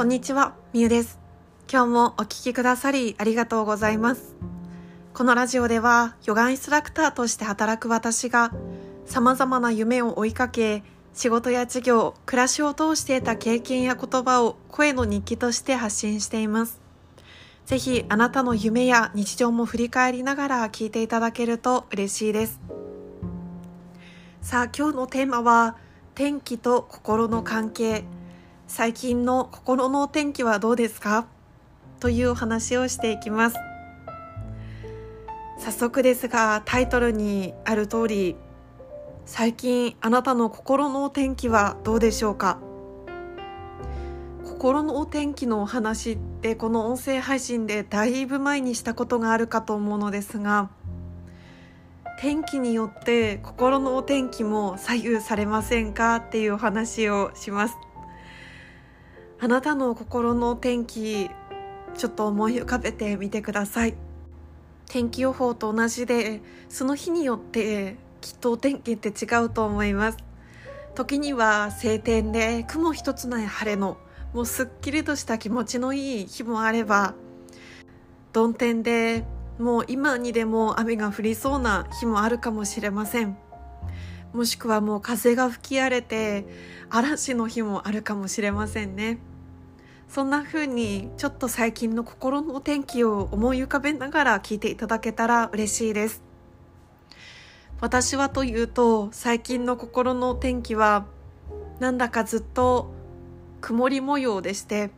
こんにちは、みゆです。今日もお聞きくださりありがとうございます。このラジオでは、ヨガインストラクターとして働く私が、様々な夢を追いかけ、仕事や事業、暮らしを通して得た経験や言葉を声の日記として発信しています。ぜひ、あなたの夢や日常も振り返りながら聞いていただけると嬉しいです。さあ、今日のテーマは、天気と心の関係。最近の心のお天気はどうですか？というお話をしていきます。早速ですがタイトルにある通り最近あなたの心のお天気はどうでしょうか？心のお天気のお話ってこの音声配信でだいぶ前にしたことがあるかと思うのですが天気によって心のお天気も左右されませんか？っていうお話をします。あなたの心の天気ちょっと思い浮かべてみてください。天気予報と同じでその日によってきっとお天気って違うと思います。時には晴天で雲一つない晴れのもうすっきりとした気持ちのいい日もあれば曇天でもう今にでも雨が降りそうな日もあるかもしれません。もしくはもう風が吹き荒れて嵐の日もあるかもしれませんね。そんな風にちょっと最近の心の天気を思い浮かべながら聞いていただけたら嬉しいです。私はというと最近の心の天気はなんだかずっと曇り模様でして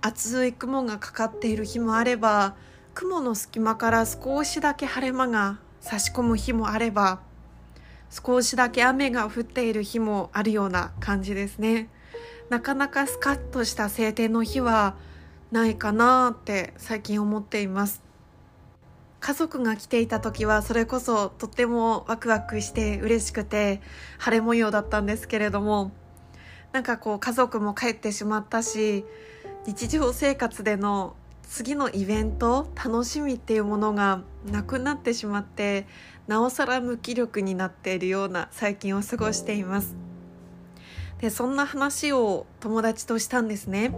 厚い雲がかかっている日もあれば雲の隙間から少しだけ晴れ間が差し込む日もあれば少しだけ雨が降っている日もあるような感じですね。なかなかスカッとした晴天の日はないかなって最近思っています。家族が来ていた時はそれこそとってもワクワクして嬉しくて晴れ模様だったんですけれどもなんかこう家族も帰ってしまったし日常生活での次のイベント楽しみっていうものがなくなってしまってなおさら無気力になっているような最近を過ごしています。でそんな話を友達としたんですね。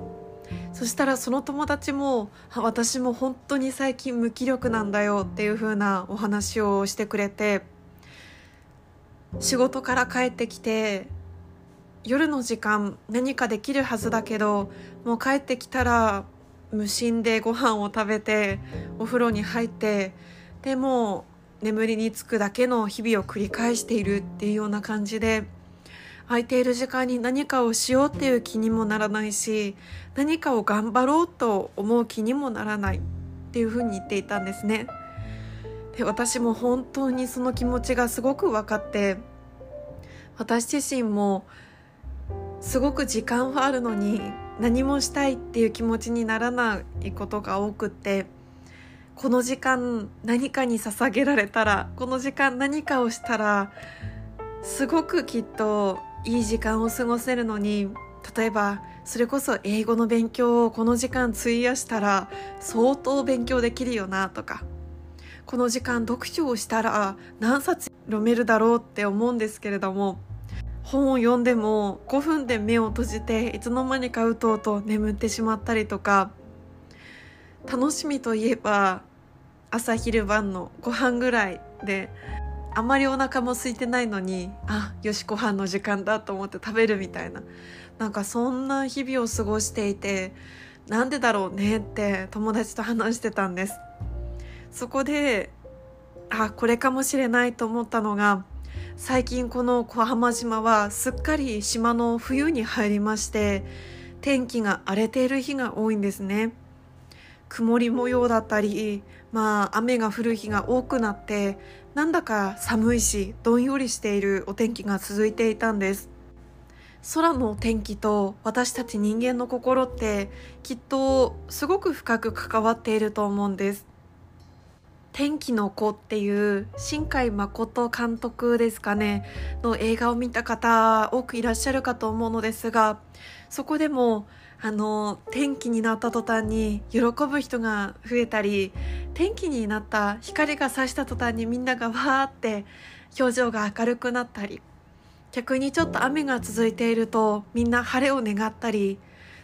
そしたらその友達も私も本当に最近無気力なんだよっていう風なお話をしてくれて仕事から帰ってきて夜の時間何かできるはずだけどもう帰ってきたら無心でご飯を食べてお風呂に入ってでも眠りにつくだけの日々を繰り返しているっていうような感じで空いている時間に何かをしようっていう気にもならないし何かを頑張ろうと思う気にもならないっていうふうに言っていたんですね。で私も本当にその気持ちがすごく分かって私自身もすごく時間はあるのに何もしたいっていう気持ちにならないことが多くってこの時間何かに捧げられたらこの時間何かをしたらすごくきっといい時間を過ごせるのに例えばそれこそ英語の勉強をこの時間費やしたら相当勉強できるよなとかこの時間読書をしたら何冊読めるだろうって思うんですけれども本を読んでも5分で目を閉じていつの間にかうとうと眠ってしまったりとか楽しみといえば朝昼晩のご飯ぐらいであまりお腹も空いてないのにあよしご飯の時間だと思って食べるみたいな。なんかそんな日々を過ごしていてなんでだろうねって友達と話してたんです。そこであこれかもしれないと思ったのが最近この小浜島はすっかり島の冬に入りまして天気が荒れている日が多いんですね。曇り模様だったりまあ雨が降る日が多くなってなんだか寒いしどんよりしているお天気が続いていたんです。空の天気と私たち人間の心ってきっとすごく深く関わっていると思うんです。天気の子っていう新海誠監督ですかねの映画を見た方多くいらっしゃるかと思うのですがそこでもあの天気になった途端に喜ぶ人が増えたり天気になった光が差した途端にみんながわーって表情が明るくなったり逆にちょっと雨が続いているとみんな晴れを願ったり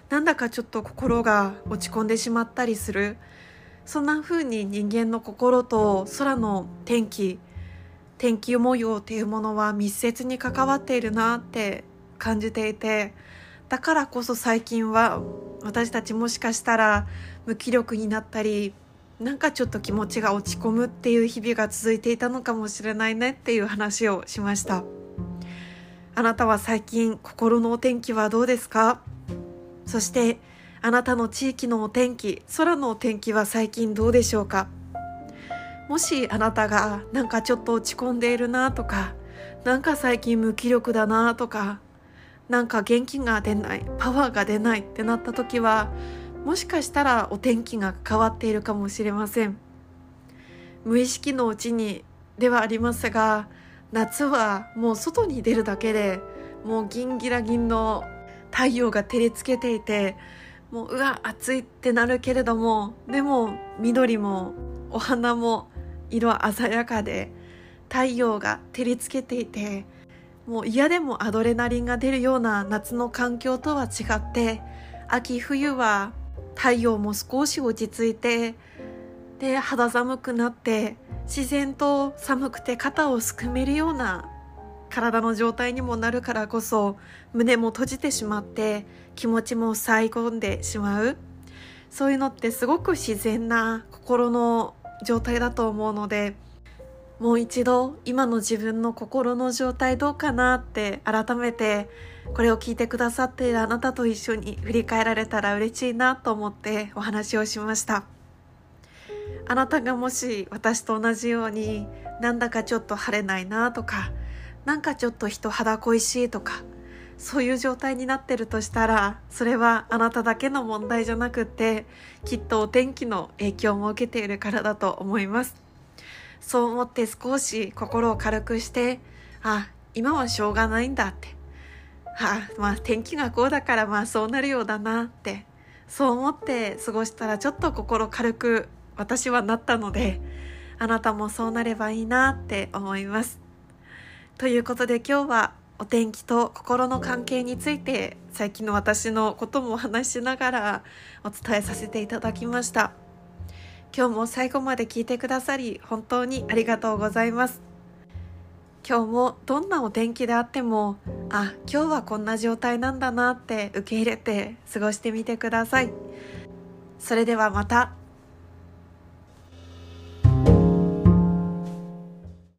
なんだかちょっと心が落ち込んでしまったりするそんな風に人間の心と空の天気天気模様っていうものは密接に関わっているなって感じていてだからこそ最近は私たちもしかしたら無気力になったりなんかちょっと気持ちが落ち込むっていう日々が続いていたのかもしれないねっていう話をしました。あなたは最近心のお天気はどうですか？そしてあなたの地域のお天気空のお天気は最近どうでしょうか？もしあなたがなんかちょっと落ち込んでいるなとかなんか最近無気力だなとかなんか元気が出ないパワーが出ないってなった時はもしかしたらお天気が変わっているかもしれません。無意識のうちにではありますが夏はもう外に出るだけでもうギンギラギンの太陽が照りつけていてもううわ暑いってなるけれどもでも緑もお花も色鮮やかで太陽が照りつけていてもう嫌でもアドレナリンが出るような夏の環境とは違って秋冬は太陽も少し落ち着いてで肌寒くなって自然と寒くて肩をすくめるような体の状態にもなるからこそ胸も閉じてしまって気持ちも塞い込んでしまう。そういうのってすごく自然な心の状態だと思うのでもう一度今の自分の心の状態どうかなって改めてこれを聞いてくださっているあなたと一緒に振り返られたら嬉しいなと思ってお話をしました。あなたがもし私と同じようになんだかちょっと晴れないなとかなんかちょっと人肌恋しいとかそういう状態になってるとしたらそれはあなただけの問題じゃなくってきっとお天気の影響も受けているからだと思います。そう思って少し心を軽くしてあ今はしょうがないんだって。あまあ天気がこうだからまあそうなるようだなって。そう思って過ごしたらちょっと心軽く私はなったのであなたもそうなればいいなって思います。ということで今日はお天気と心の関係について最近の私のことも話しながらお伝えさせていただきました。今日も最後まで聞いてくださり本当にありがとうございます。今日もどんなお天気であってもあ今日はこんな状態なんだなって受け入れて過ごしてみてください。それではまた。